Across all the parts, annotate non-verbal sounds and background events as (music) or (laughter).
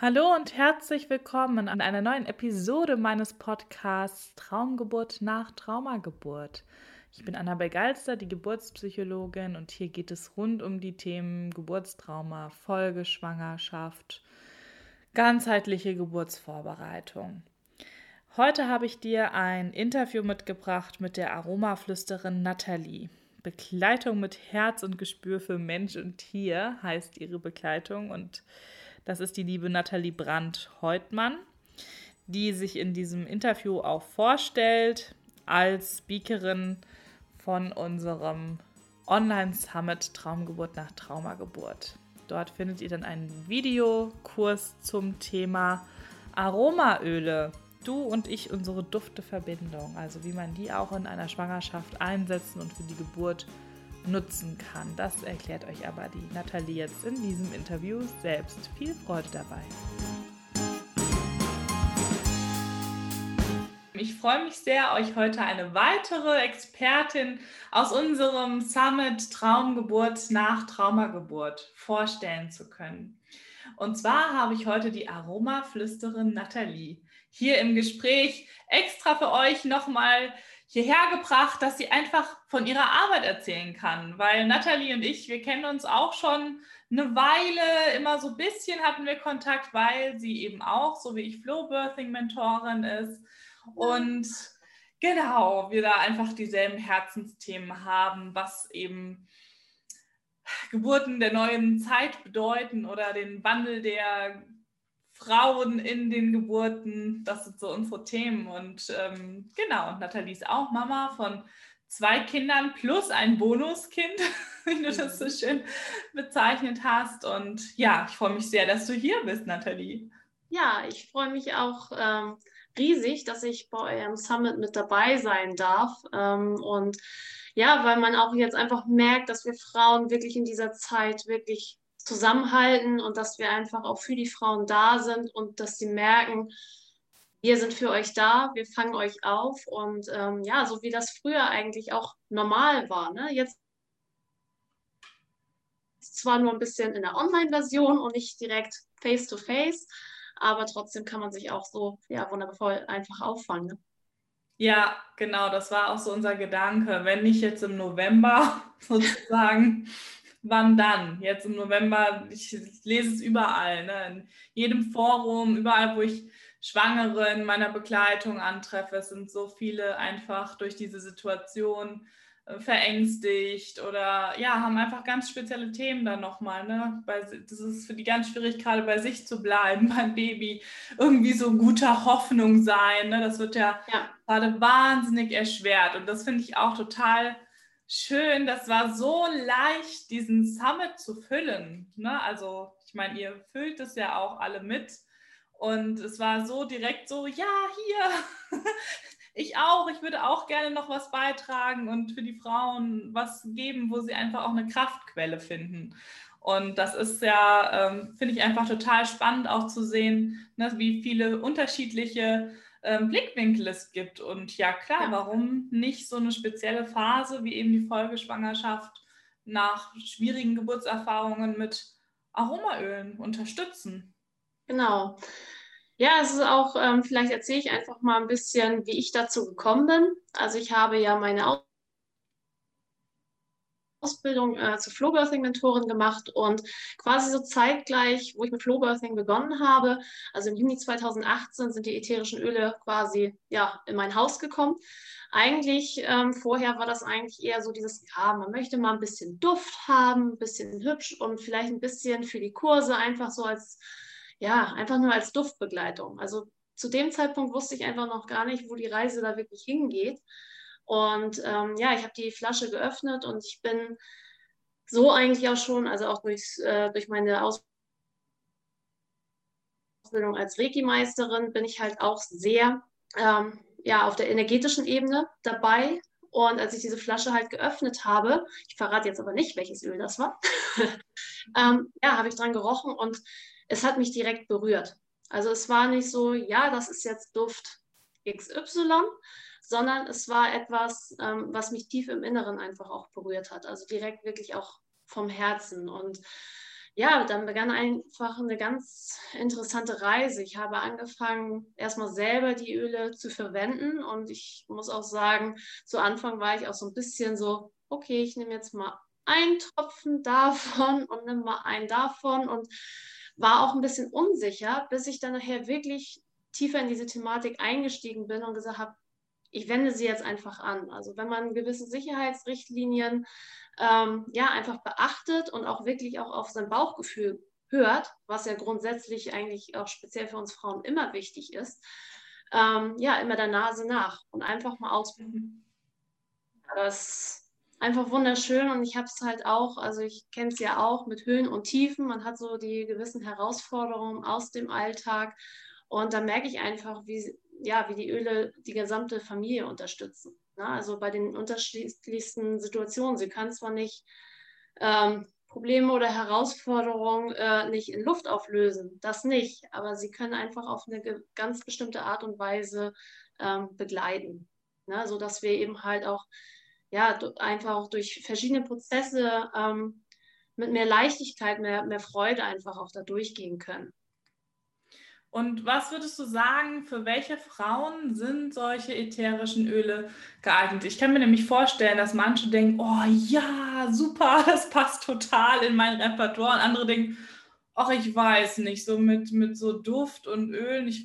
Hallo und herzlich willkommen an einer neuen Episode meines Podcasts Traumgeburt nach Traumageburt. Ich bin Anna Galster, die Geburtspsychologin und hier geht es rund um die Themen Geburtstrauma, Folgeschwangerschaft, ganzheitliche Geburtsvorbereitung. Heute habe ich dir ein Interview mitgebracht mit der Aromaflüsterin Nathalie. Begleitung mit Herz und Gespür für Mensch und Tier heißt ihre Begleitung und das ist die liebe Nathalie Brandt-Heutmann, die sich in diesem Interview auch vorstellt als Speakerin von unserem Online-Summit Traumgeburt nach Traumageburt. Dort findet ihr dann einen Videokurs zum Thema Aromaöle. Du und ich, unsere Dufteverbindung, also wie man die auch in einer Schwangerschaft einsetzen und für die Geburt nutzen kann. Das erklärt euch aber die Nathalie jetzt in diesem Interview selbst. Viel Freude dabei. Ich freue mich sehr, euch heute eine weitere Expertin aus unserem Summit Traumgeburt nach Traumageburt vorstellen zu können. Und zwar habe ich heute die Aromaflüsterin Nathalie hier im Gespräch extra für euch nochmal hierher gebracht, dass sie einfach von ihrer Arbeit erzählen kann. Weil Nathalie und ich, wir kennen uns auch schon eine Weile, immer so ein bisschen hatten wir Kontakt, weil sie eben auch, so wie ich, Flow-Birthing-Mentorin ist. Und genau, wir da einfach dieselben Herzensthemen haben, was eben Geburten der neuen Zeit bedeuten oder den Wandel der Frauen in den Geburten. Das sind so unsere Themen. Und ähm, genau, und Nathalie ist auch Mama von zwei Kindern plus ein Bonuskind, (laughs) wie du das so mhm. schön bezeichnet hast. Und ja, ich freue mich sehr, dass du hier bist, Nathalie. Ja, ich freue mich auch ähm, riesig, dass ich bei eurem Summit mit dabei sein darf. Ähm, und ja, weil man auch jetzt einfach merkt, dass wir Frauen wirklich in dieser Zeit wirklich zusammenhalten und dass wir einfach auch für die Frauen da sind und dass sie merken, wir sind für euch da, wir fangen euch auf und ähm, ja, so wie das früher eigentlich auch normal war. Ne? Jetzt zwar nur ein bisschen in der Online-Version und nicht direkt face-to-face, -face, aber trotzdem kann man sich auch so ja, wundervoll einfach auffangen. Ne? Ja, genau, das war auch so unser Gedanke. Wenn nicht jetzt im November (laughs) sozusagen, wann dann? Jetzt im November, ich, ich lese es überall, ne? in jedem Forum, überall, wo ich Schwangere in meiner Begleitung antreffe. Es sind so viele einfach durch diese Situation äh, verängstigt oder ja, haben einfach ganz spezielle Themen dann nochmal. Ne? das ist für die ganz schwierig, gerade bei sich zu bleiben, (laughs) beim Baby irgendwie so guter Hoffnung sein. Ne? Das wird ja, ja. gerade wahnsinnig erschwert und das finde ich auch total schön. Das war so leicht, diesen Summit zu füllen. Ne? Also, ich meine, ihr füllt es ja auch alle mit. Und es war so direkt so, ja, hier, (laughs) ich auch, ich würde auch gerne noch was beitragen und für die Frauen was geben, wo sie einfach auch eine Kraftquelle finden. Und das ist ja, ähm, finde ich einfach total spannend auch zu sehen, ne, wie viele unterschiedliche ähm, Blickwinkel es gibt. Und ja, klar, ja. warum nicht so eine spezielle Phase wie eben die Folgeschwangerschaft nach schwierigen Geburtserfahrungen mit Aromaölen unterstützen? Genau. Ja, es ist auch, ähm, vielleicht erzähle ich einfach mal ein bisschen, wie ich dazu gekommen bin. Also ich habe ja meine Ausbildung äh, zur Flowbirthing-Mentorin gemacht und quasi so zeitgleich, wo ich mit Flowbirthing begonnen habe, also im Juni 2018 sind die ätherischen Öle quasi ja, in mein Haus gekommen. Eigentlich ähm, vorher war das eigentlich eher so dieses, ja, man möchte mal ein bisschen Duft haben, ein bisschen hübsch und vielleicht ein bisschen für die Kurse einfach so als, ja, einfach nur als Duftbegleitung. Also zu dem Zeitpunkt wusste ich einfach noch gar nicht, wo die Reise da wirklich hingeht. Und ähm, ja, ich habe die Flasche geöffnet und ich bin so eigentlich auch schon, also auch durch, äh, durch meine Ausbildung als Reiki-Meisterin, bin ich halt auch sehr ähm, ja, auf der energetischen Ebene dabei. Und als ich diese Flasche halt geöffnet habe, ich verrate jetzt aber nicht, welches Öl das war, (laughs) ähm, ja, habe ich dran gerochen und es hat mich direkt berührt. Also es war nicht so, ja, das ist jetzt Duft XY, sondern es war etwas, ähm, was mich tief im Inneren einfach auch berührt hat. Also direkt wirklich auch vom Herzen. Und ja, dann begann einfach eine ganz interessante Reise. Ich habe angefangen, erstmal selber die Öle zu verwenden und ich muss auch sagen, zu Anfang war ich auch so ein bisschen so, okay, ich nehme jetzt mal einen Tropfen davon (laughs) und nehme mal einen davon und war auch ein bisschen unsicher, bis ich dann nachher wirklich tiefer in diese Thematik eingestiegen bin und gesagt habe, ich wende sie jetzt einfach an. Also wenn man gewisse Sicherheitsrichtlinien ähm, ja einfach beachtet und auch wirklich auch auf sein Bauchgefühl hört, was ja grundsätzlich eigentlich auch speziell für uns Frauen immer wichtig ist, ähm, ja, immer der Nase nach und einfach mal ausprobieren. Das ist einfach wunderschön und ich habe es halt auch, also ich kenne es ja auch mit Höhen und Tiefen, man hat so die gewissen Herausforderungen aus dem Alltag und da merke ich einfach, wie, ja, wie die Öle die gesamte Familie unterstützen. Ne? Also bei den unterschiedlichsten Situationen. Sie können zwar nicht ähm, Probleme oder Herausforderungen äh, nicht in Luft auflösen, das nicht, aber sie können einfach auf eine ganz bestimmte Art und Weise ähm, begleiten, ne? sodass wir eben halt auch ja, einfach auch durch verschiedene Prozesse ähm, mit mehr Leichtigkeit, mehr, mehr Freude einfach auch da durchgehen können. Und was würdest du sagen, für welche Frauen sind solche ätherischen Öle geeignet? Ich kann mir nämlich vorstellen, dass manche denken, oh ja, super, (laughs) das passt total in mein Repertoire. Und andere denken, ach, ich weiß nicht, so mit, mit so Duft und Ölen, ich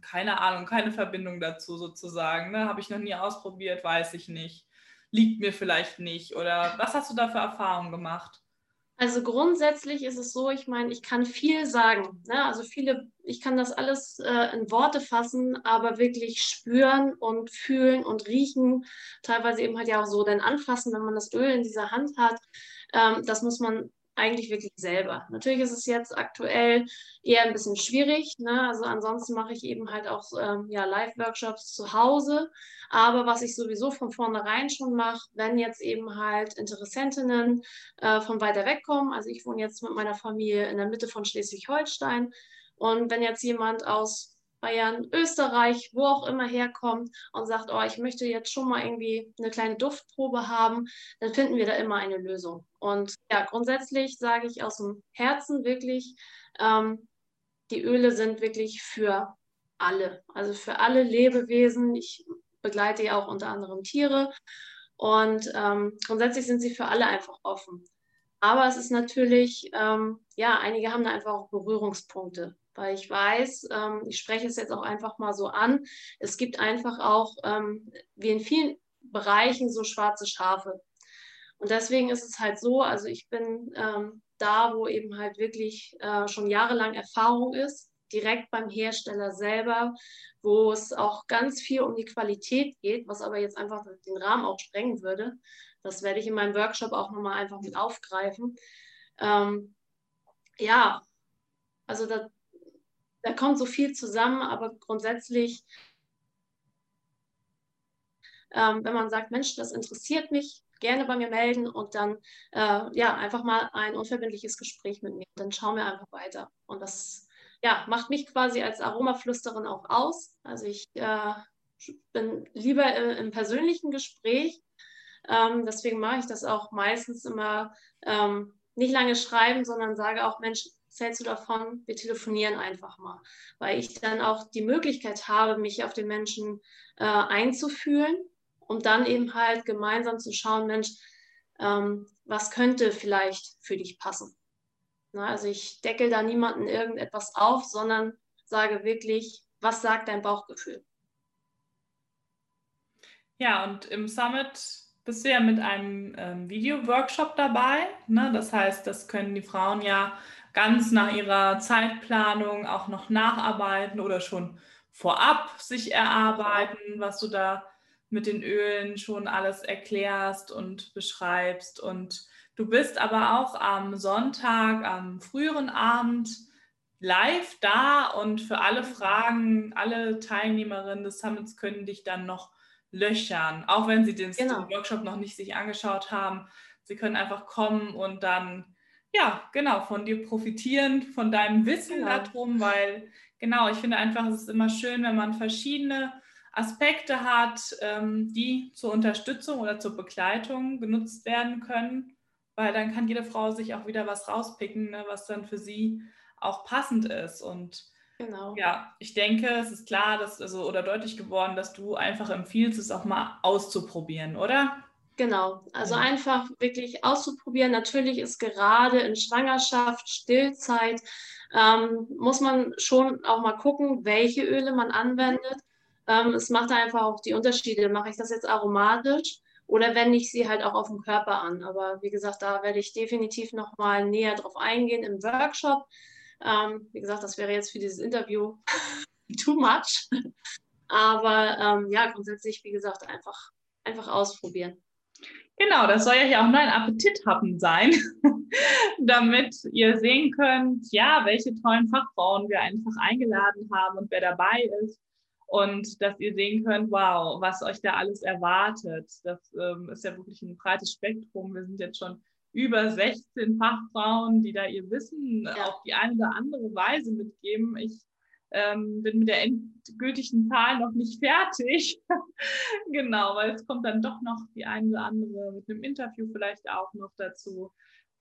keine Ahnung, keine Verbindung dazu sozusagen. Ne? Habe ich noch nie ausprobiert, weiß ich nicht. Liegt mir vielleicht nicht. Oder was hast du da für Erfahrungen gemacht? Also grundsätzlich ist es so, ich meine, ich kann viel sagen. Ne? Also viele, ich kann das alles äh, in Worte fassen, aber wirklich spüren und fühlen und riechen, teilweise eben halt ja auch so dann anfassen, wenn man das Öl in dieser Hand hat. Ähm, das muss man eigentlich wirklich selber. Natürlich ist es jetzt aktuell eher ein bisschen schwierig. Ne? Also ansonsten mache ich eben halt auch ähm, ja, Live-Workshops zu Hause. Aber was ich sowieso von vornherein schon mache, wenn jetzt eben halt Interessentinnen äh, von weiter weg kommen, also ich wohne jetzt mit meiner Familie in der Mitte von Schleswig-Holstein und wenn jetzt jemand aus Bayern, Österreich, wo auch immer herkommt und sagt, oh, ich möchte jetzt schon mal irgendwie eine kleine Duftprobe haben, dann finden wir da immer eine Lösung. Und ja, grundsätzlich sage ich aus dem Herzen wirklich, ähm, die Öle sind wirklich für alle, also für alle Lebewesen. Ich begleite ja auch unter anderem Tiere und ähm, grundsätzlich sind sie für alle einfach offen. Aber es ist natürlich, ähm, ja, einige haben da einfach auch Berührungspunkte weil ich weiß, ähm, ich spreche es jetzt auch einfach mal so an, es gibt einfach auch, ähm, wie in vielen Bereichen, so schwarze Schafe. Und deswegen ist es halt so, also ich bin ähm, da, wo eben halt wirklich äh, schon jahrelang Erfahrung ist, direkt beim Hersteller selber, wo es auch ganz viel um die Qualität geht, was aber jetzt einfach den Rahmen auch sprengen würde. Das werde ich in meinem Workshop auch nochmal einfach mit aufgreifen. Ähm, ja, also da, da kommt so viel zusammen, aber grundsätzlich, ähm, wenn man sagt, Mensch, das interessiert mich, gerne bei mir melden und dann äh, ja einfach mal ein unverbindliches Gespräch mit mir. Dann schauen wir einfach weiter. Und das ja, macht mich quasi als Aromaflüsterin auch aus. Also ich äh, bin lieber im, im persönlichen Gespräch. Ähm, deswegen mache ich das auch meistens immer ähm, nicht lange schreiben, sondern sage auch, Mensch, was hältst du davon? Wir telefonieren einfach mal, weil ich dann auch die Möglichkeit habe, mich auf den Menschen äh, einzufühlen und dann eben halt gemeinsam zu schauen, Mensch, ähm, was könnte vielleicht für dich passen? Na, also ich deckel da niemanden irgendetwas auf, sondern sage wirklich, was sagt dein Bauchgefühl? Ja, und im Summit bist du ja mit einem ähm, Video-Workshop dabei. Ne? Das heißt, das können die Frauen ja ganz nach ihrer Zeitplanung auch noch nacharbeiten oder schon vorab sich erarbeiten, was du da mit den Ölen schon alles erklärst und beschreibst. Und du bist aber auch am Sonntag, am früheren Abend live da und für alle Fragen, alle Teilnehmerinnen des Summits können dich dann noch löchern, auch wenn sie den, genau. Workshop noch nicht sich angeschaut haben. Sie können einfach kommen und dann ja, genau, von dir profitieren, von deinem Wissen genau. darum, weil genau, ich finde einfach, es ist immer schön, wenn man verschiedene Aspekte hat, ähm, die zur Unterstützung oder zur Begleitung genutzt werden können. weil dann kann jede Frau sich auch wieder was rauspicken, ne, was dann für sie auch passend ist. Und genau. ja, ich denke, es ist klar, dass, also, oder deutlich geworden, dass du einfach empfiehlst, es auch mal auszuprobieren, oder? Genau, also ja. einfach wirklich auszuprobieren. Natürlich ist gerade in Schwangerschaft, Stillzeit, ähm, muss man schon auch mal gucken, welche Öle man anwendet. Ähm, es macht einfach auch die Unterschiede. Mache ich das jetzt aromatisch oder wende ich sie halt auch auf den Körper an? Aber wie gesagt, da werde ich definitiv noch mal näher drauf eingehen im Workshop. Ähm, wie gesagt, das wäre jetzt für dieses Interview (laughs) too much. Aber ähm, ja, grundsätzlich, wie gesagt, einfach, einfach ausprobieren. Genau, das soll ja hier auch nur ein Appetithappen sein, (laughs) damit ihr sehen könnt, ja, welche tollen Fachfrauen wir einfach eingeladen haben und wer dabei ist. Und dass ihr sehen könnt, wow, was euch da alles erwartet. Das ähm, ist ja wirklich ein breites Spektrum. Wir sind jetzt schon über 16 Fachfrauen, die da ihr Wissen ja. auf die eine oder andere Weise mitgeben. Ich ähm, bin mit der endgültigen Zahl noch nicht fertig. (laughs) genau, weil es kommt dann doch noch die eine oder andere mit einem Interview vielleicht auch noch dazu.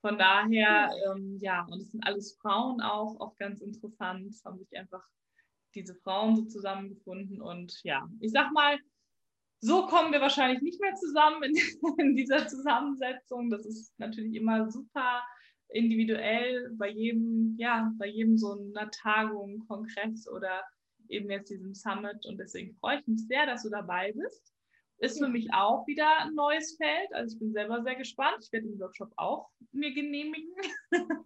Von daher, ähm, ja, und es sind alles Frauen auch, auch ganz interessant, Es haben sich einfach diese Frauen so zusammengefunden. Und ja, ich sag mal, so kommen wir wahrscheinlich nicht mehr zusammen in, (laughs) in dieser Zusammensetzung. Das ist natürlich immer super individuell bei jedem, ja, bei jedem so einer Tagung, Kongress oder eben jetzt diesem Summit. Und deswegen freue ich mich sehr, dass du dabei bist. Ist für mich auch wieder ein neues Feld. Also ich bin selber sehr gespannt. Ich werde den Workshop auch mir genehmigen. (laughs)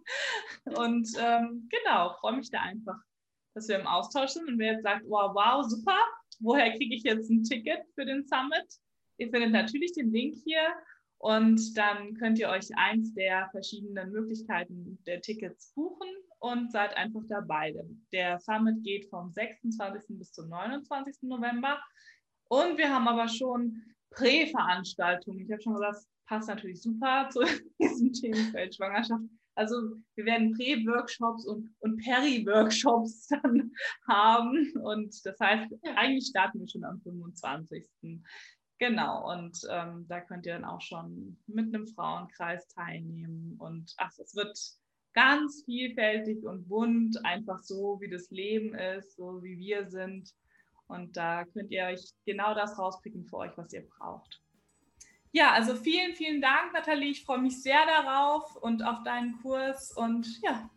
und ähm, genau, freue mich da einfach, dass wir im Austausch sind. Und wer jetzt sagt, wow, wow, super, woher kriege ich jetzt ein Ticket für den Summit? Ihr findet natürlich den Link hier und dann könnt ihr euch eins der verschiedenen Möglichkeiten der Tickets buchen und seid einfach dabei. Der Summit geht vom 26. bis zum 29. November. Und wir haben aber schon Präveranstaltungen. Ich habe schon gesagt, das passt natürlich super (laughs) zu diesem Themenfeld Schwangerschaft. Also wir werden Prä-Workshops und, und Peri-Workshops (laughs) dann haben. Und das heißt, eigentlich starten wir schon am 25. Genau, und ähm, da könnt ihr dann auch schon mit einem Frauenkreis teilnehmen. Und ach, es wird ganz vielfältig und bunt, einfach so, wie das Leben ist, so wie wir sind. Und da könnt ihr euch genau das rauspicken für euch, was ihr braucht. Ja, also vielen, vielen Dank, Nathalie. Ich freue mich sehr darauf und auf deinen Kurs. Und ja,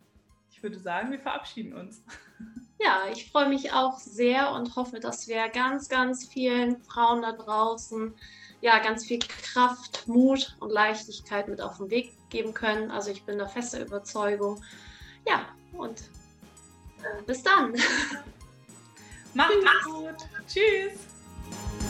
ich würde sagen, wir verabschieden uns. (laughs) Ja, ich freue mich auch sehr und hoffe, dass wir ganz, ganz vielen Frauen da draußen ja ganz viel Kraft, Mut und Leichtigkeit mit auf den Weg geben können. Also ich bin da fester Überzeugung. Ja, und äh, bis dann. Macht's (laughs) gut. Tschüss.